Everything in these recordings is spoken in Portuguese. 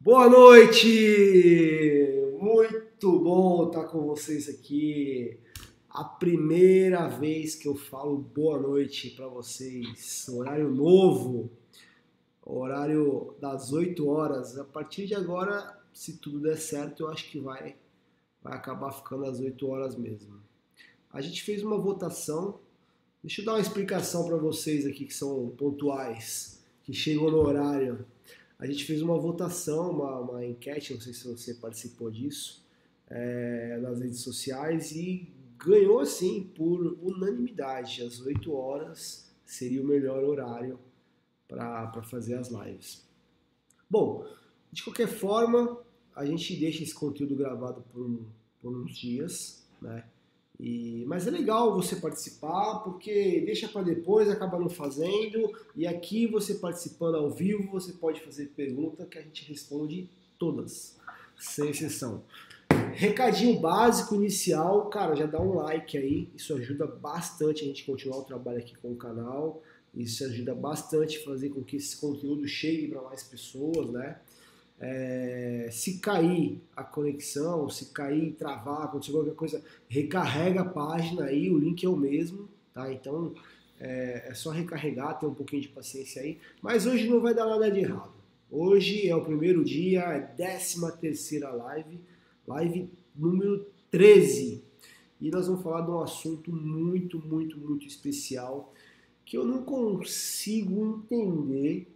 Boa noite! Muito bom estar com vocês aqui. A primeira vez que eu falo boa noite para vocês. Horário novo, horário das 8 horas. A partir de agora, se tudo der certo, eu acho que vai, vai acabar ficando às 8 horas mesmo. A gente fez uma votação. Deixa eu dar uma explicação para vocês aqui que são pontuais, que chegam no horário. A gente fez uma votação, uma, uma enquete, não sei se você participou disso, é, nas redes sociais e ganhou assim por unanimidade. Às 8 horas seria o melhor horário para fazer as lives. Bom, de qualquer forma, a gente deixa esse conteúdo gravado por, por uns dias, né? E, mas é legal você participar, porque deixa para depois, acaba não fazendo, e aqui você participando ao vivo, você pode fazer pergunta que a gente responde todas, sem exceção. Recadinho básico inicial, cara, já dá um like aí, isso ajuda bastante a gente continuar o trabalho aqui com o canal, isso ajuda bastante a fazer com que esse conteúdo chegue para mais pessoas, né? É, se cair a conexão, se cair, travar, acontecer qualquer coisa, recarrega a página aí, o link é o mesmo, tá? Então é, é só recarregar, ter um pouquinho de paciência aí. Mas hoje não vai dar nada de errado. Hoje é o primeiro dia, é a 13 terceira live, live número 13. E nós vamos falar de um assunto muito, muito, muito especial que eu não consigo entender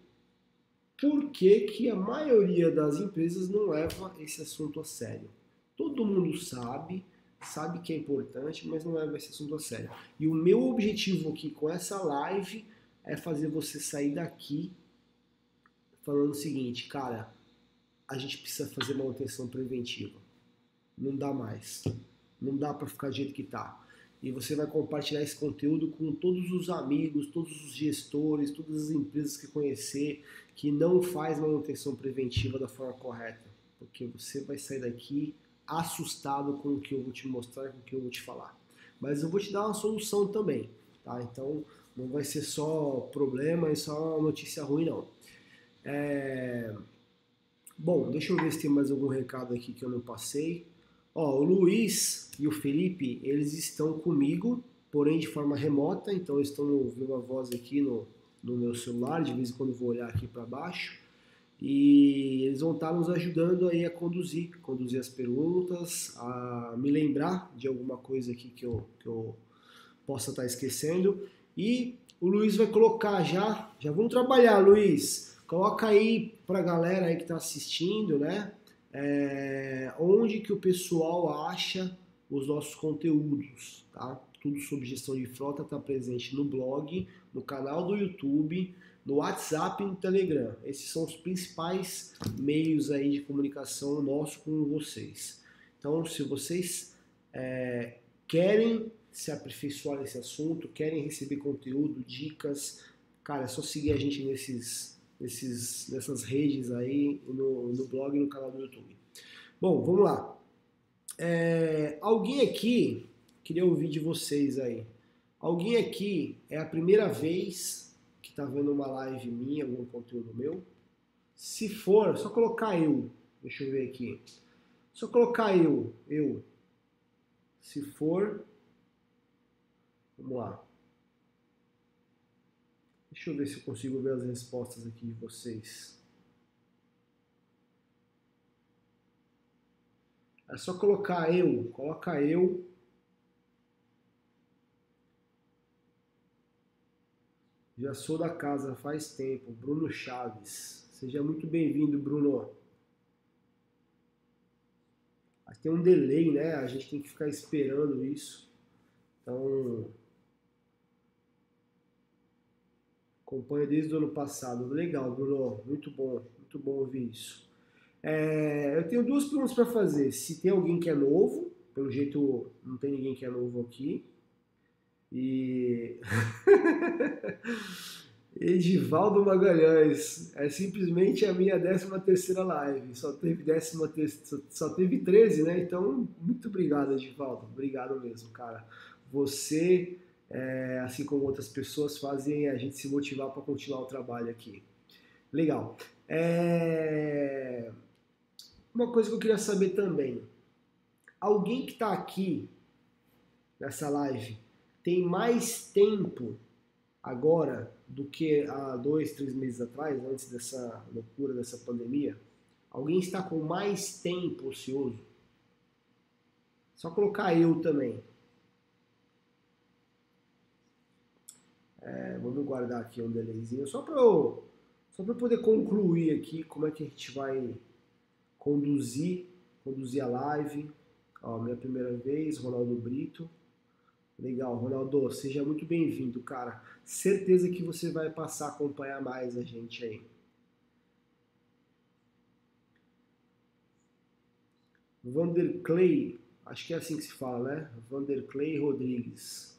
por que, que a maioria das empresas não leva esse assunto a sério. Todo mundo sabe, sabe que é importante, mas não leva esse assunto a sério. E o meu objetivo aqui com essa live é fazer você sair daqui falando o seguinte, cara, a gente precisa fazer manutenção preventiva. Não dá mais. Não dá para ficar do jeito que tá e você vai compartilhar esse conteúdo com todos os amigos, todos os gestores, todas as empresas que conhecer que não faz manutenção preventiva da forma correta, porque você vai sair daqui assustado com o que eu vou te mostrar, com o que eu vou te falar. Mas eu vou te dar uma solução também, tá? Então não vai ser só problema e só notícia ruim não. É... Bom, deixa eu ver se tem mais algum recado aqui que eu não passei. Ó, o Luiz e o Felipe, eles estão comigo, porém de forma remota, então eles estão ouvindo a voz aqui no, no meu celular, de vez em quando vou olhar aqui para baixo. E eles vão estar nos ajudando aí a conduzir, conduzir as perguntas, a me lembrar de alguma coisa aqui que eu, que eu possa estar esquecendo. E o Luiz vai colocar já, já vamos trabalhar, Luiz. Coloca aí para a galera aí que está assistindo, né? É, onde que o pessoal acha os nossos conteúdos, tá? Tudo sobre gestão de frota está presente no blog, no canal do YouTube, no WhatsApp e no Telegram. Esses são os principais meios aí de comunicação nosso com vocês. Então, se vocês é, querem se aperfeiçoar nesse assunto, querem receber conteúdo, dicas, cara, é só seguir a gente nesses nesses, nessas redes aí, no, no blog e no canal do YouTube. Bom, vamos lá. É, alguém aqui, queria ouvir de vocês aí. Alguém aqui é a primeira vez que está vendo uma live minha, algum conteúdo meu? Se for, só colocar eu. Deixa eu ver aqui. Só colocar eu, eu. Se for, vamos lá. Deixa eu ver se eu consigo ver as respostas aqui de vocês. É só colocar eu, coloca eu. Já sou da casa faz tempo, Bruno Chaves. Seja muito bem-vindo, Bruno. Tem um delay, né? A gente tem que ficar esperando isso. Então, Acompanho desde o ano passado. Legal, Bruno. Muito bom. Muito bom ouvir isso. É, eu tenho duas perguntas para fazer. Se tem alguém que é novo, pelo jeito não tem ninguém que é novo aqui. E. Edivaldo Magalhães, é simplesmente a minha 13 terceira live, só teve, décima só teve 13, né? Então, muito obrigado, Edivaldo, obrigado mesmo, cara. Você é, assim como outras pessoas, fazem a gente se motivar para continuar o trabalho aqui. Legal. É... Uma coisa que eu queria saber também. Alguém que está aqui nessa live tem mais tempo agora do que há dois, três meses atrás, antes dessa loucura, dessa pandemia? Alguém está com mais tempo ocioso? Só colocar eu também. É, vamos guardar aqui um delayzinho só para eu, só para poder concluir aqui como é que a gente vai conduzir, conduzir a live. Ó, minha primeira vez, Ronaldo Brito. Legal, Ronaldo, seja muito bem-vindo, cara. Certeza que você vai passar a acompanhar mais a gente aí. Vanderclay, acho que é assim que se fala, né? Vanderclay Rodrigues.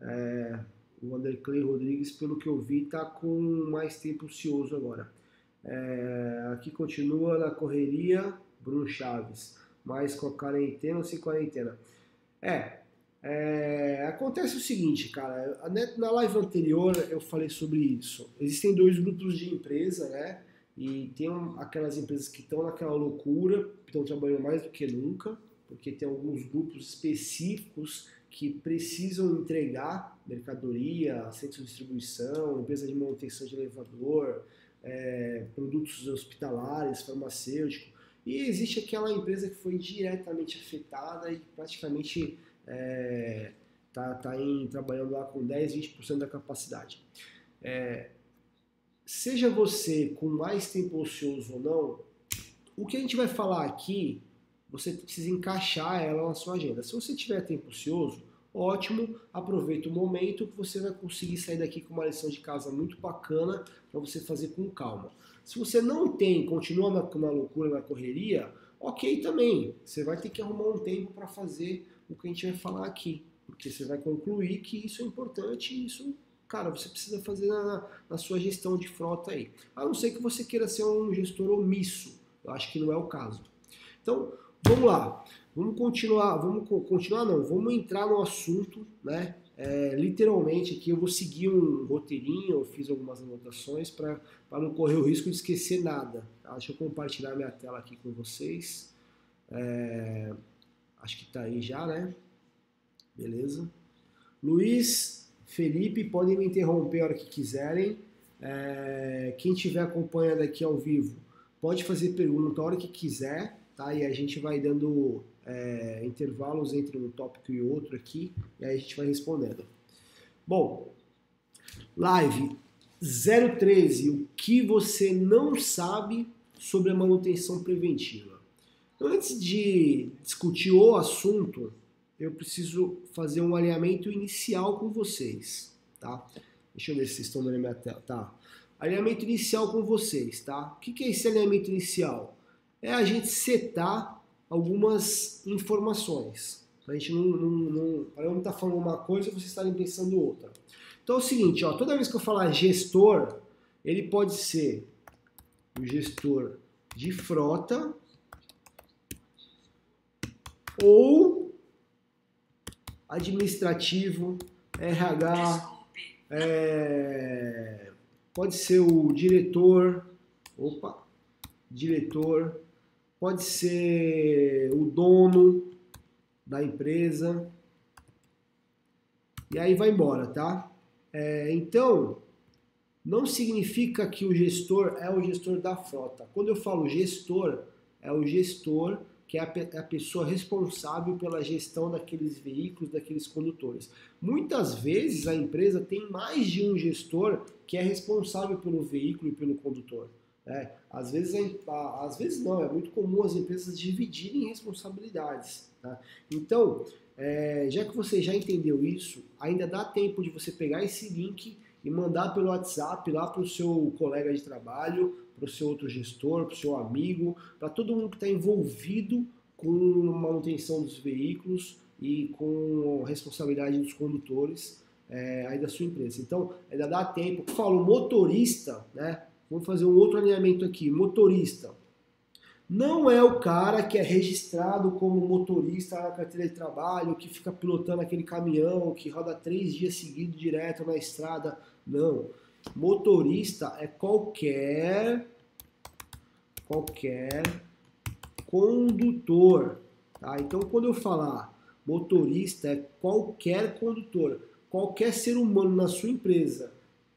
É, o Vanderclay Rodrigues, pelo que eu vi, está com mais tempo ocioso agora. É, aqui continua na correria, Bruno Chaves. Mas com a quarentena ou sem quarentena? É, é, acontece o seguinte, cara. Na live anterior eu falei sobre isso. Existem dois grupos de empresa, né? E tem aquelas empresas que estão naquela loucura, estão trabalhando mais do que nunca, porque tem alguns grupos específicos que precisam entregar mercadoria, centro de distribuição, empresa de manutenção de elevador, é, produtos hospitalares, farmacêuticos. E existe aquela empresa que foi diretamente afetada e praticamente está é, tá, tá trabalhando lá com 10, 20% da capacidade. É, seja você com mais tempo ocioso ou não, o que a gente vai falar aqui, você precisa encaixar ela na sua agenda. Se você tiver tempo ocioso, ótimo, aproveita o momento que você vai conseguir sair daqui com uma lição de casa muito bacana para você fazer com calma. Se você não tem, continua na, na loucura, na correria, ok também. Você vai ter que arrumar um tempo para fazer o que a gente vai falar aqui, porque você vai concluir que isso é importante e isso cara, você precisa fazer na, na, sua gestão de frota aí. A não ser que você queira ser um gestor omisso. Eu acho que não é o caso. Então, vamos lá. Vamos continuar, vamos continuar não, vamos entrar no assunto, né? É, literalmente aqui eu vou seguir um roteirinho, eu fiz algumas anotações para não correr o risco de esquecer nada. Tá? Deixa eu compartilhar minha tela aqui com vocês. É, acho que está aí já, né? Beleza. Luiz Felipe, podem me interromper a hora que quiserem. É, quem estiver acompanhando aqui ao vivo, pode fazer pergunta a hora que quiser, tá? E a gente vai dando é, intervalos entre um tópico e outro aqui, e aí a gente vai respondendo. Bom, live 013, o que você não sabe sobre a manutenção preventiva. Então, antes de discutir o assunto, eu preciso fazer um alinhamento inicial com vocês, tá? Deixa eu ver se vocês estão vendo a minha tela, tá? Alinhamento inicial com vocês, tá? O que é esse alinhamento inicial? É a gente setar algumas informações. A gente não, não, não para não estar tá falando uma coisa e vocês estarem pensando outra. Então é o seguinte, ó, toda vez que eu falar gestor, ele pode ser o gestor de frota ou administrativo, RH, é, pode ser o diretor, opa, diretor, pode ser o dono da empresa, e aí vai embora, tá? É, então, não significa que o gestor é o gestor da frota. Quando eu falo gestor, é o gestor que é a, é a pessoa responsável pela gestão daqueles veículos, daqueles condutores. Muitas vezes a empresa tem mais de um gestor que é responsável pelo veículo e pelo condutor. É, às vezes, às vezes não, é muito comum as empresas dividirem responsabilidades. Tá? Então, é, já que você já entendeu isso, ainda dá tempo de você pegar esse link e mandar pelo WhatsApp lá para o seu colega de trabalho para o seu outro gestor, para o seu amigo, para todo mundo que está envolvido com manutenção dos veículos e com responsabilidade dos condutores é, aí da sua empresa. Então, ainda dá tempo. Eu falo motorista, né? Vamos fazer um outro alinhamento aqui. Motorista. Não é o cara que é registrado como motorista na carteira de trabalho, que fica pilotando aquele caminhão, que roda três dias seguidos direto na estrada. Não. Motorista é qualquer qualquer condutor, tá? Então quando eu falar motorista é qualquer condutor, qualquer ser humano na sua empresa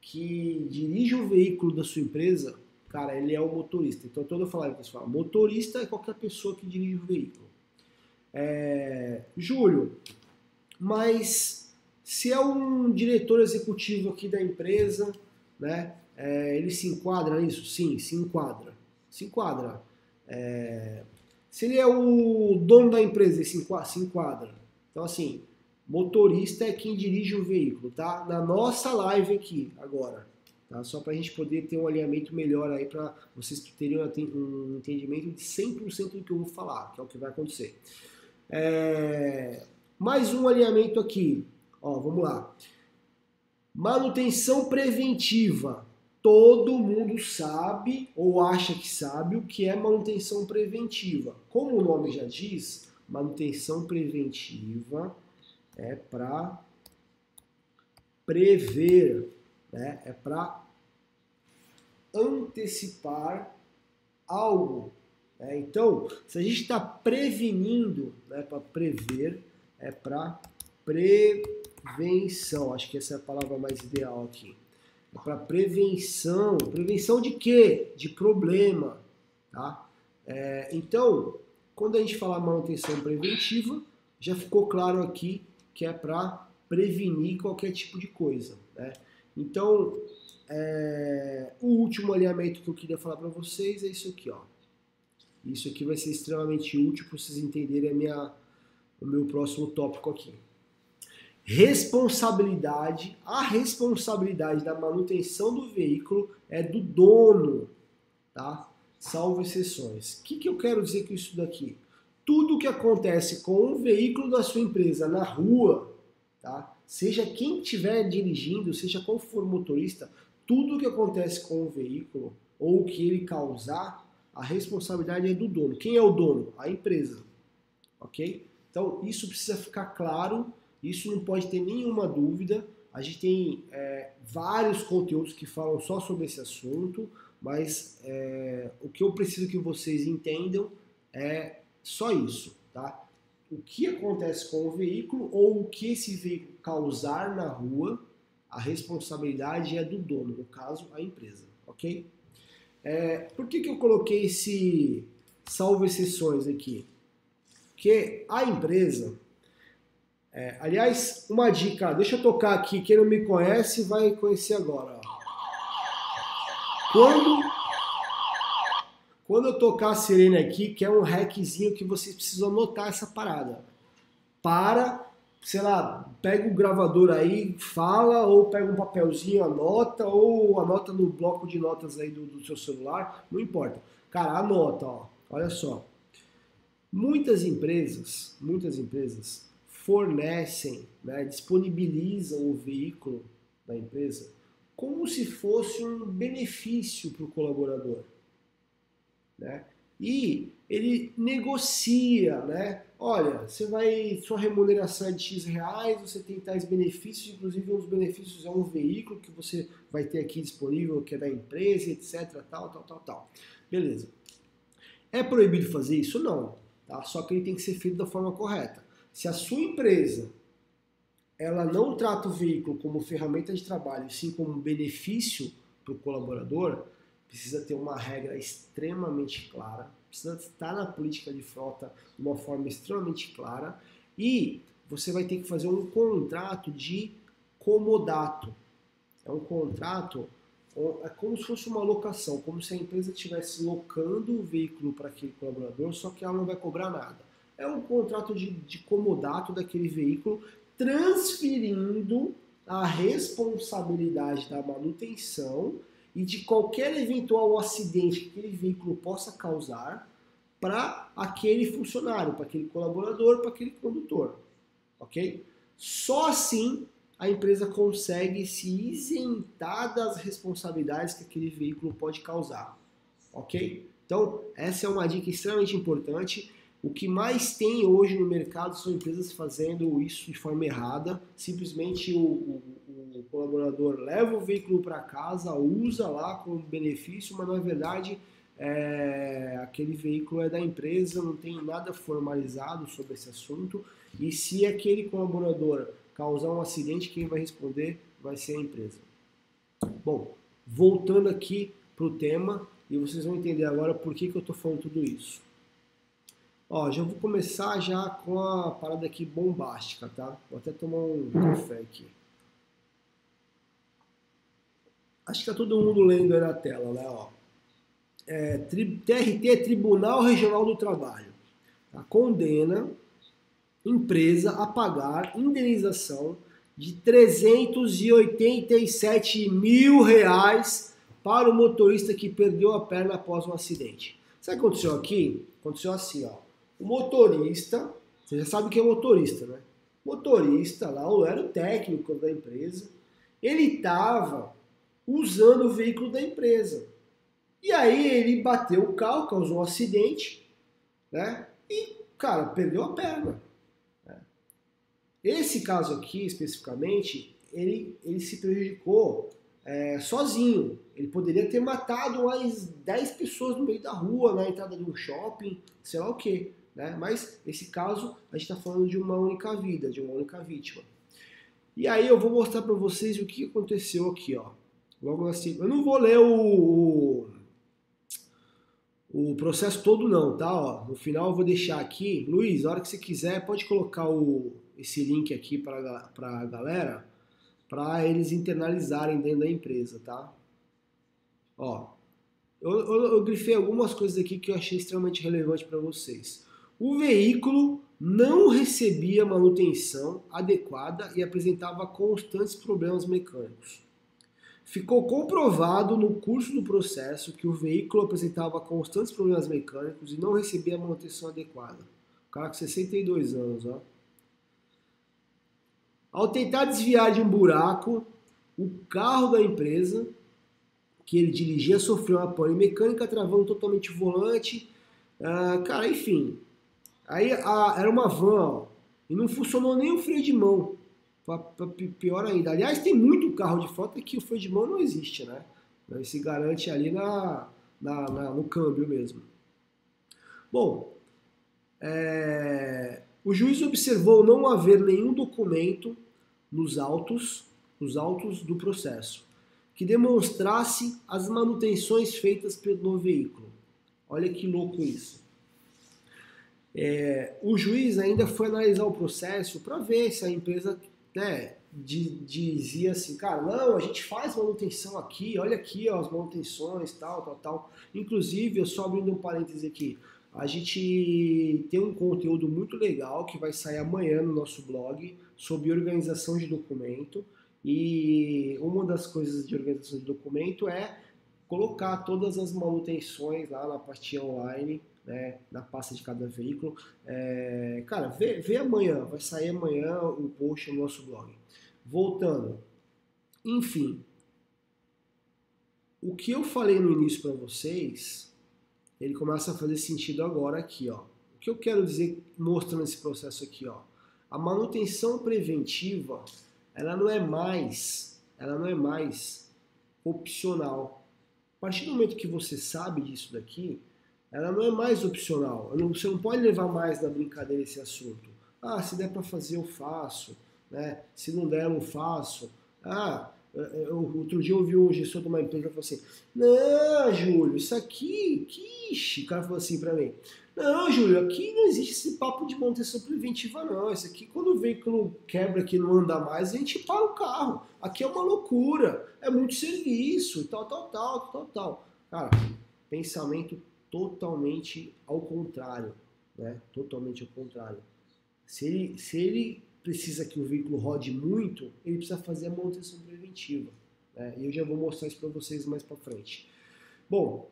que dirige o veículo da sua empresa, cara, ele é o motorista. Então quando eu falar, fala, motorista é qualquer pessoa que dirige o veículo. É, Júlio, mas se é um diretor executivo aqui da empresa, né? É, ele se enquadra nisso? Sim, se enquadra. Se enquadra. É, se ele é o dono da empresa, ele se enquadra, se enquadra. Então, assim, motorista é quem dirige o veículo, tá? Na nossa live aqui, agora. Tá? Só para a gente poder ter um alinhamento melhor aí, para vocês terem um entendimento de 100% do que eu vou falar, que é o que vai acontecer. É... Mais um alinhamento aqui. Ó, vamos lá. Manutenção preventiva. Todo mundo sabe ou acha que sabe o que é manutenção preventiva. Como o nome já diz, manutenção preventiva é para prever, né? é para antecipar algo. Né? Então, se a gente está prevenindo, né, para prever, é para prevenção. Acho que essa é a palavra mais ideal aqui. É para prevenção. Prevenção de quê? De problema. Tá? É, então, quando a gente fala manutenção preventiva, já ficou claro aqui que é para prevenir qualquer tipo de coisa. Né? Então, é, o último alinhamento que eu queria falar para vocês é isso aqui. Ó. Isso aqui vai ser extremamente útil para vocês entenderem a minha, o meu próximo tópico aqui. Responsabilidade, a responsabilidade da manutenção do veículo é do dono, tá? Salvo exceções. O que, que eu quero dizer com isso daqui? Tudo que acontece com o veículo da sua empresa na rua, tá? Seja quem estiver dirigindo, seja qual for o motorista, tudo que acontece com o veículo ou que ele causar, a responsabilidade é do dono. Quem é o dono? A empresa. Ok? Então, isso precisa ficar claro isso não pode ter nenhuma dúvida. A gente tem é, vários conteúdos que falam só sobre esse assunto, mas é, o que eu preciso que vocês entendam é só isso, tá? O que acontece com o veículo ou o que esse veículo causar na rua, a responsabilidade é do dono, no caso, a empresa, ok? É, por que, que eu coloquei esse salvo exceções aqui? Porque a empresa, é, aliás, uma dica, deixa eu tocar aqui, quem não me conhece vai conhecer agora. Quando, quando eu tocar a sirene aqui, que é um hackzinho que vocês precisam anotar essa parada. Para, sei lá, pega o gravador aí, fala, ou pega um papelzinho, anota, ou anota no bloco de notas aí do, do seu celular, não importa. Cara, anota, ó, olha só. Muitas empresas, muitas empresas fornecem, né, disponibilizam o veículo da empresa como se fosse um benefício para o colaborador. Né? E ele negocia, né? Olha, você vai, sua remuneração é de X reais, você tem tais benefícios, inclusive um dos benefícios é um veículo que você vai ter aqui disponível, que é da empresa, etc, tal, tal, tal, tal. Beleza. É proibido fazer isso? Não, tá? Só que ele tem que ser feito da forma correta. Se a sua empresa ela não trata o veículo como ferramenta de trabalho, sim como benefício para o colaborador, precisa ter uma regra extremamente clara, precisa estar na política de frota de uma forma extremamente clara e você vai ter que fazer um contrato de comodato. É um contrato, é como se fosse uma locação, como se a empresa estivesse locando o veículo para aquele colaborador, só que ela não vai cobrar nada é um contrato de, de comodato daquele veículo, transferindo a responsabilidade da manutenção e de qualquer eventual acidente que aquele veículo possa causar para aquele funcionário, para aquele colaborador, para aquele condutor. Ok? Só assim a empresa consegue se isentar das responsabilidades que aquele veículo pode causar. Ok? Então, essa é uma dica extremamente importante. O que mais tem hoje no mercado são empresas fazendo isso de forma errada. Simplesmente o, o, O colaborador leva o veículo para casa, usa lá como benefício, mas na verdade é, aquele veículo é da empresa, não tem nada formalizado sobre esse assunto. E se aquele colaborador causar um acidente, quem vai responder vai ser a empresa. Bom, voltando aqui para o tema, e vocês vão entender agora por que, que eu estou falando tudo isso. Ó, já vou começar já com a parada aqui bombástica, tá? Vou até tomar um café aqui. Acho que tá todo mundo lendo aí na tela, né? Ó. É, TRT, Tribunal Regional do Trabalho, tá? condena empresa a pagar indenização de 387 mil reais para o motorista que perdeu a perna após um acidente. Sabe o que aconteceu aqui? Aconteceu assim, ó. O motorista, você já sabe que é motorista, né? Motorista lá, ou era o técnico da empresa, ele estava usando o veículo da empresa. E aí ele bateu o carro, causou um acidente, né? E, cara, perdeu a perna. Esse caso aqui, especificamente, ele, ele se prejudicou é, sozinho. Ele poderia ter matado mais 10 pessoas no meio da rua, na entrada de um shopping, sei lá o quê. Né? Mas esse caso a gente está falando de uma única vida, de uma única vítima. E aí eu vou mostrar para vocês o que aconteceu aqui, ó. Logo assim, eu não vou ler o, o, o processo todo não, tá? Ó, no final eu vou deixar aqui, Luiz, a hora que você quiser pode colocar o, esse link aqui para a galera, para eles internalizarem dentro da empresa, tá? Ó, eu, eu, eu grifei algumas coisas aqui que eu achei extremamente relevante para vocês. O veículo não recebia manutenção adequada e apresentava constantes problemas mecânicos. Ficou comprovado no curso do processo que o veículo apresentava constantes problemas mecânicos e não recebia manutenção adequada. O cara com 62 anos, ó. Ao tentar desviar de um buraco, o carro da empresa que ele dirigia sofreu uma pane mecânica, travando totalmente o volante. Uh, cara, enfim, Aí a, era uma van, ó, e não funcionou nem o freio de mão. Pior ainda. Aliás, tem muito carro de frota que o freio de mão não existe, né? Ele se garante ali na, na, na no câmbio mesmo. Bom, é, o juiz observou não haver nenhum documento nos autos, nos autos do processo que demonstrasse as manutenções feitas pelo veículo. Olha que louco isso. É, o juiz ainda foi analisar o processo para ver se a empresa né, dizia assim, cara, não, a gente faz manutenção aqui, olha aqui ó, as manutenções, tal, tal, tal. Inclusive, eu só abrindo um parêntese aqui, a gente tem um conteúdo muito legal que vai sair amanhã no nosso blog sobre organização de documento. E uma das coisas de organização de documento é colocar todas as manutenções lá na parte online né, na pasta de cada veículo. É, cara, vê, vê amanhã, vai sair amanhã o post no nosso blog. Voltando, enfim, o que eu falei no início para vocês, ele começa a fazer sentido agora aqui, ó. O que eu quero dizer mostrando esse processo aqui, ó. A manutenção preventiva, ela não é mais, ela não é mais opcional. A partir do momento que você sabe disso daqui, ela não é mais opcional. Você não pode levar mais na brincadeira esse assunto. Ah, se der para fazer, eu faço. Né? Se não der, eu não faço. Ah, eu, outro dia eu ouvi um gestor de uma empresa falou assim: Não, Júlio, isso aqui, quiche. O cara falou assim para mim: Não, Júlio, aqui não existe esse papo de manutenção preventiva, não. Isso aqui, quando o veículo quebra que não anda mais, a gente para o carro. Aqui é uma loucura, é muito serviço, tal, tal, tal, tal, tal. Cara, pensamento totalmente ao contrário, né? Totalmente ao contrário. Se ele, se ele precisa que o veículo rode muito, ele precisa fazer a manutenção preventiva. Né? E eu já vou mostrar isso para vocês mais para frente. Bom,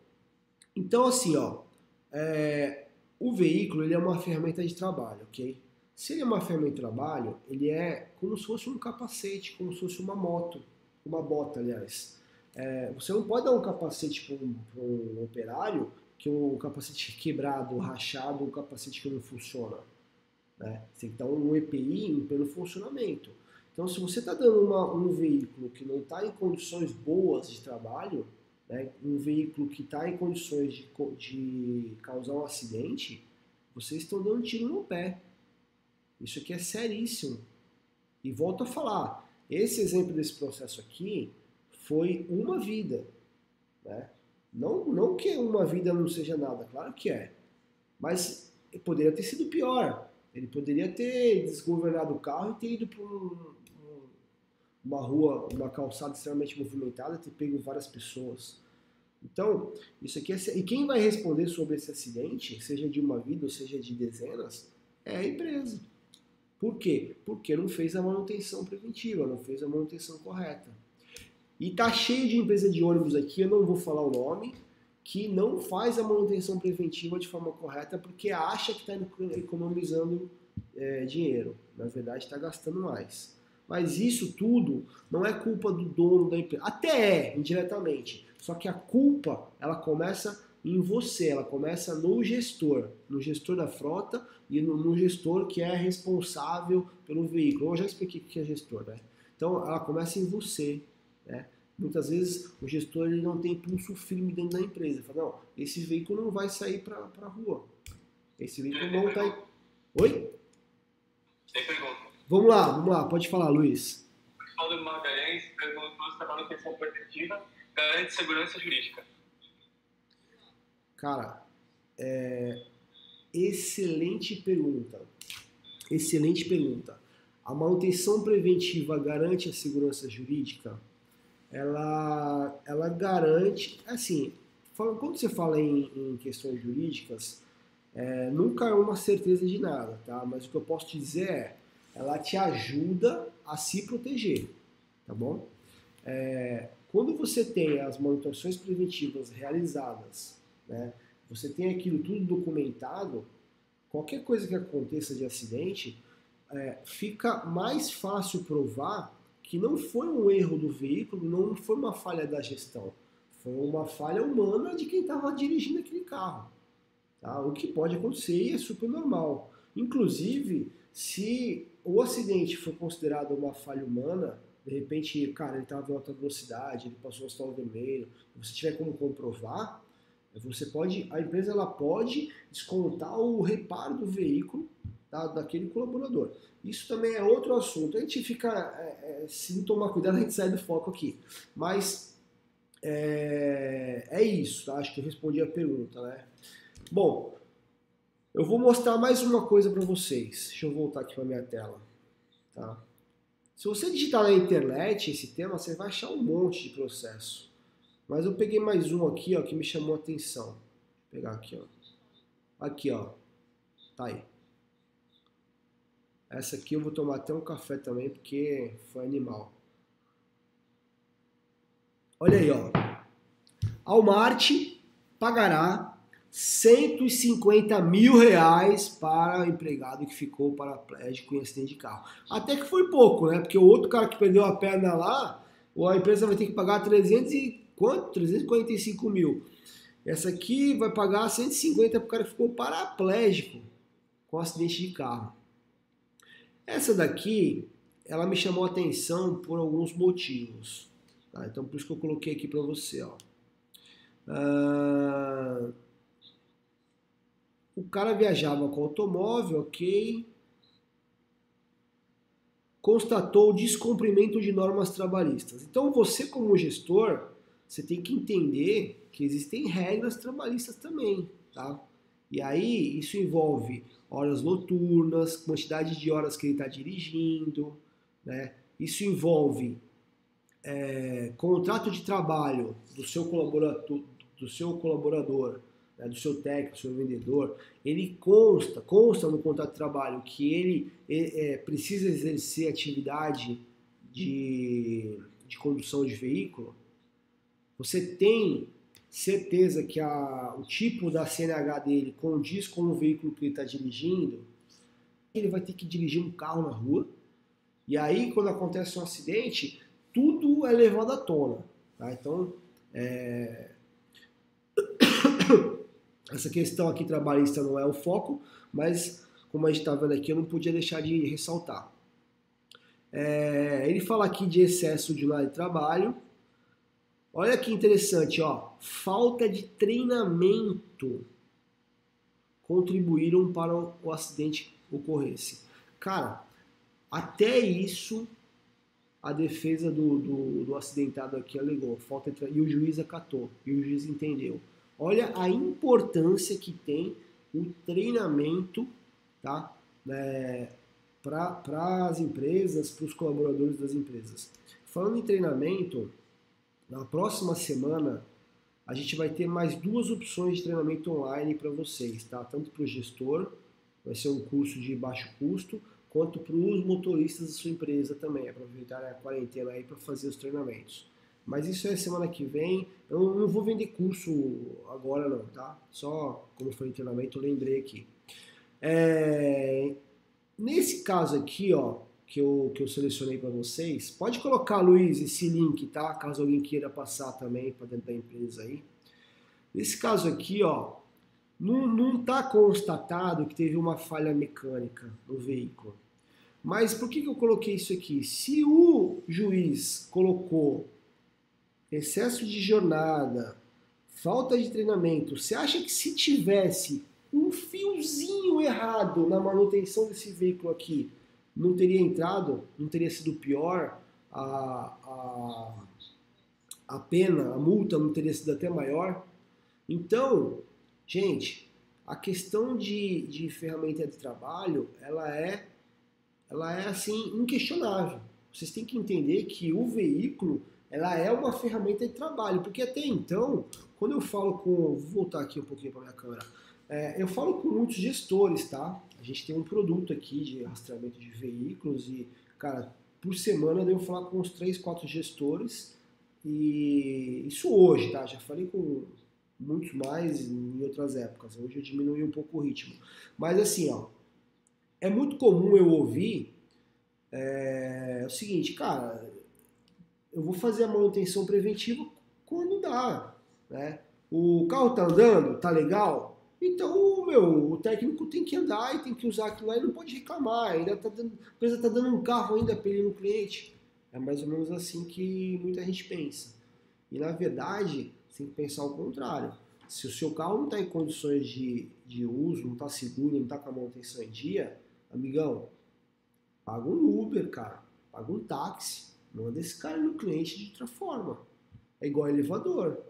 então assim, ó, é, o veículo ele é uma ferramenta de trabalho, ok? Se ele é uma ferramenta de trabalho, ele é como se fosse um capacete, como se fosse uma moto, uma bota, aliás. É, você não pode dar um capacete para um, um, operário que o capacete quebrado, rachado, um capacete que não funciona. Né? Você tem que dar um EPI em pleno funcionamento. Então, se você está dando uma, um veículo que não está em condições boas de trabalho, né, um veículo que está em condições de, de causar um acidente, vocês estão dando um tiro no pé. Isso aqui é seríssimo. E volto a falar, esse exemplo desse processo aqui foi uma vida. Né? Não, não que uma vida não seja nada, claro que é. Mas poderia ter sido pior. Ele poderia ter desgovernado o carro e ter ido para um, uma rua, uma calçada extremamente movimentada, ter pego várias pessoas. Então, isso aqui é. E quem vai responder sobre esse acidente, seja de uma vida ou seja de dezenas, é a empresa. Por quê? Porque não fez a manutenção preventiva, não fez a manutenção correta. E tá cheio de empresa de ônibus aqui, eu não vou falar o nome, que não faz a manutenção preventiva de forma correta porque acha que está economizando é, dinheiro. Na verdade, está gastando mais. Mas isso tudo não é culpa do dono da empresa. Até é, indiretamente. Só que a culpa, ela começa em você, ela começa no gestor, no gestor da frota e no, no gestor que é responsável pelo veículo. Eu já expliquei o que é gestor, né? Então, ela começa em você, né? Muitas vezes o gestor ele não tem pulso firme dentro da empresa. Fala, não, esse veículo não vai sair para a rua. Esse veículo não está... Oi? Tem pergunta. Vamos lá, vamos lá, pode falar, Luiz. Paulo Magalhães perguntou se a manutenção preventiva garante segurança jurídica. Cara, é... excelente pergunta. Excelente pergunta. A manutenção preventiva garante a segurança jurídica? Ela, ela garante, assim, quando você fala em, em questões jurídicas, é, nunca é uma certeza de nada, tá? Mas o que eu posso te dizer é, ela te ajuda a se proteger, tá bom? É, quando você tem as manutenções preventivas realizadas, né, você tem aquilo tudo documentado, qualquer coisa que aconteça de acidente, é, fica mais fácil provar que não foi um erro do veículo, não foi uma falha da gestão, foi uma falha humana de quem estava dirigindo aquele carro. Tá? O que pode acontecer e é super normal. Inclusive, se o acidente foi considerado uma falha humana, de repente, cara, ele estava em alta velocidade, ele passou o sinal vermelho, você tiver como comprovar, você pode, a empresa ela pode descontar o reparo do veículo tá, daquele colaborador. Isso também é outro assunto. A gente fica, é, é, se não tomar cuidado, a gente sai do foco aqui. Mas é, é isso, tá? acho que eu respondi a pergunta, né? Bom, eu vou mostrar mais uma coisa para vocês. Deixa eu voltar aqui para minha tela. Tá? Se você digitar na internet esse tema, você vai achar um monte de processo. Mas eu peguei mais um aqui, ó, que me chamou a atenção. Vou pegar aqui, ó. Aqui, ó. Tá aí. Essa aqui eu vou tomar até um café também, porque foi animal. Olha aí, ó. Almart pagará 150 mil reais para o empregado que ficou paraplégico em acidente de carro. Até que foi pouco, né? Porque o outro cara que perdeu a perna lá, a empresa vai ter que pagar 300 e quanto? 345 mil. Essa aqui vai pagar 150 para o cara que ficou paraplégico com acidente de carro. Essa daqui, ela me chamou a atenção por alguns motivos. Tá? Então, por isso que eu coloquei aqui para você. Ó. Ah, o cara viajava com automóvel, ok. Constatou o descumprimento de normas trabalhistas. Então, você, como gestor, você tem que entender que existem regras trabalhistas também, tá? E aí, isso envolve horas noturnas, quantidade de horas que ele está dirigindo, né? Isso envolve é, contrato de trabalho do seu colaborador, do seu colaborador né, do seu técnico, do seu vendedor, ele consta, consta no contrato de trabalho que ele é, precisa exercer atividade de, de condução de veículo, você tem certeza que a, o tipo da CNH dele condiz com o veículo que ele está dirigindo, ele vai ter que dirigir um carro na rua, e aí quando acontece um acidente, tudo é levado à tona. Tá? Então, é... Essa questão aqui trabalhista não é o foco, mas como a gente está vendo aqui, eu não podia deixar de ressaltar. É, ele fala aqui de excesso de lá de trabalho. Olha que interessante, ó. Falta de treinamento contribuíram para o acidente ocorresse. Cara, até isso a defesa do, do, do acidentado aqui alegou, falta de, e o juiz acatou, e o juiz entendeu. Olha a importância que tem o treinamento tá? É, para as empresas, para os colaboradores das empresas. Falando em treinamento, na próxima semana a gente vai ter mais duas opções de treinamento online para vocês, tá? Tanto para o gestor, vai ser um curso de baixo custo, quanto para os motoristas da sua empresa também, aproveitar a quarentena aí para fazer os treinamentos. Mas isso é semana que vem. Eu não vou vender curso agora não, tá? Só como foi o treinamento, eu lembrei aqui. É... Nesse caso aqui, ó, que eu, que eu selecionei para vocês, pode colocar, Luiz, esse link, tá? Caso alguém queira passar também para dentro da empresa aí. Nesse caso aqui, ó, não está constatado que teve uma falha mecânica no veículo. Mas por que, que eu coloquei isso aqui? Se o juiz colocou excesso de jornada, falta de treinamento, você acha que se tivesse um fiozinho errado na manutenção desse veículo aqui, não teria entrado, não teria sido pior, a, a, a pena, a multa não teria sido até maior? Então, gente, a questão de, de ferramenta de trabalho, ela é, ela é assim inquestionável. Vocês têm que entender que o veículo ela é uma ferramenta de trabalho, porque até então, quando eu falo com, vou voltar aqui um pouquinho para minha câmera, é, eu falo com muitos gestores, tá? Gente tem um produto aqui de rastreamento de veículos e, cara, por semana eu devo falar com uns 3, 4 gestores e isso hoje, tá? Já falei com muitos mais em outras épocas. Hoje eu diminui um pouco o ritmo. Mas assim, ó, é muito comum eu ouvir é, o seguinte, cara, eu vou fazer a manutenção preventiva quando dá, né? O carro tá andando, tá legal? Então, meu, o técnico tem que andar e tem que usar aquilo lá e não pode reclamar. Ainda tá dando, a empresa tá dando um carro ainda para ele no cliente. É mais ou menos assim que muita gente pensa. E na verdade, você tem que pensar o contrário. Se o seu carro não está em condições de, de uso, não está seguro, não está com a manutenção em dia, amigão, paga um Uber, cara. Paga um táxi Manda esse cara no cliente de outra forma. É igual elevador.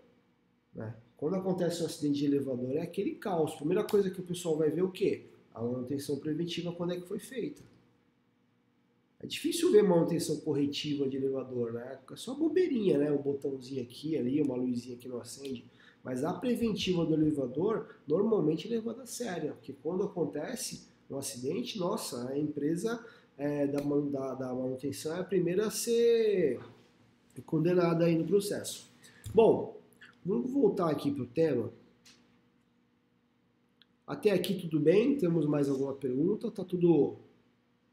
Né? Quando acontece um acidente de elevador, é aquele caos. Primeira coisa que o pessoal vai ver é o quê? A manutenção preventiva, quando é que foi feita. É difícil ver manutenção corretiva de elevador, né? É só bobeirinha, né? Um botãozinho aqui, ali, uma luzinha que não acende. Mas a preventiva do elevador, normalmente é levada a sério. Porque quando acontece um acidente, nossa, a empresa é, da, da, da, manutenção é a primeira a ser condenada aí no processo. Bom, vamos voltar aqui para o tema. Até aqui tudo bem? Temos mais alguma pergunta? Tá tudo,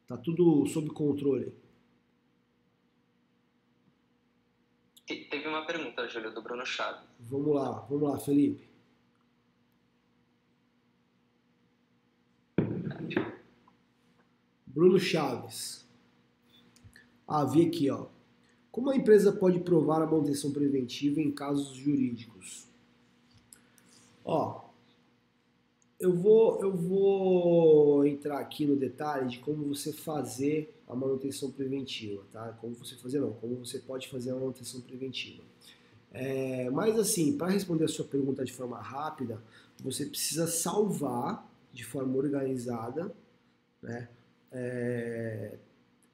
tá tudo sob controle? Teve uma pergunta, Júlio, do Bruno Chaves. Vamos lá, vamos lá, Felipe. Bruno Chaves. Ah, vi aqui, ó. Como a empresa pode provar a manutenção preventiva em casos jurídicos? Ó, eu vou, eu vou entrar aqui no detalhe de como você fazer a manutenção preventiva, tá? Como você fazer não, como você pode fazer a manutenção preventiva. É, mas assim, para responder a sua pergunta de forma rápida, você precisa salvar de forma organizada, né? é,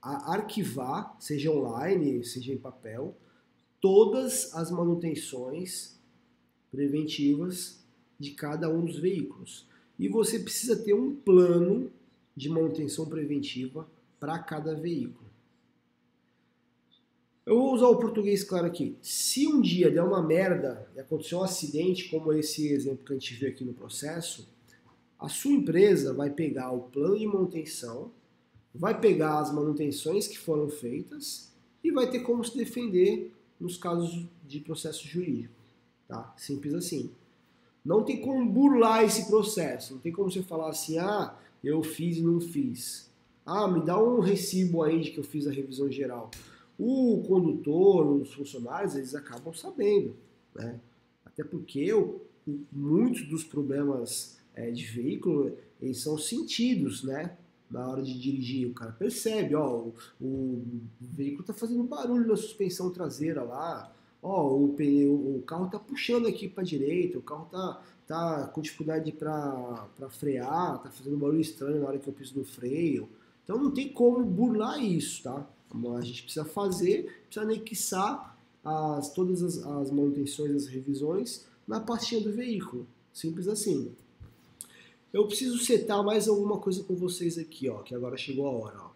arquivar, seja online, seja em papel, todas as manutenções preventivas de cada um dos veículos. E você precisa ter um plano de manutenção preventiva para cada veículo. Eu vou usar o português claro aqui. Se um dia der uma merda e acontecer um acidente, como esse exemplo que a gente viu aqui no processo, a sua empresa vai pegar o plano de manutenção vai pegar as manutenções que foram feitas e vai ter como se defender nos casos de processo jurídico. Tá? Simples assim. Não tem como burlar esse processo. Não tem como você falar assim, ah, eu fiz e não fiz. Ah, me dá um recibo aí de que eu fiz a revisão geral. O condutor, os funcionários, eles acabam sabendo, né? Até porque eu, muitos dos problemas é, de veículo, eles são sentidos, né? Na hora de dirigir, o cara percebe, ó, o, o veículo está fazendo barulho na suspensão traseira lá, ó, o, o carro está puxando aqui para direita, o carro está tá com dificuldade para frear, tá fazendo barulho estranho na hora que eu piso no freio. Então não tem como burlar isso, tá? A gente precisa fazer, precisa anexar as, todas as, as manutenções, as revisões na pastinha do veículo. Simples assim. Eu preciso setar mais alguma coisa com vocês aqui, ó, que agora chegou a hora. Ó.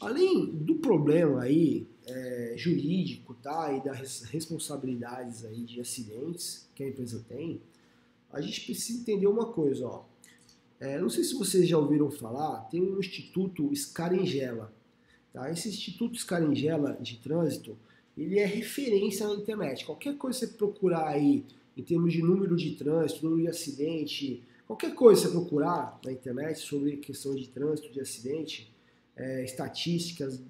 Além do problema aí é, jurídico, tá, e das responsabilidades aí de acidentes que a empresa tem, a gente precisa entender uma coisa, ó. É, não sei se vocês já ouviram falar, tem um instituto Scaringella. Tá? Esse instituto Scaringella de trânsito, ele é referência na internet. Qualquer coisa que você procurar aí em termos de número de trânsito, número de acidente, qualquer coisa que você procurar na internet sobre questão de trânsito, de acidente, é, estatísticas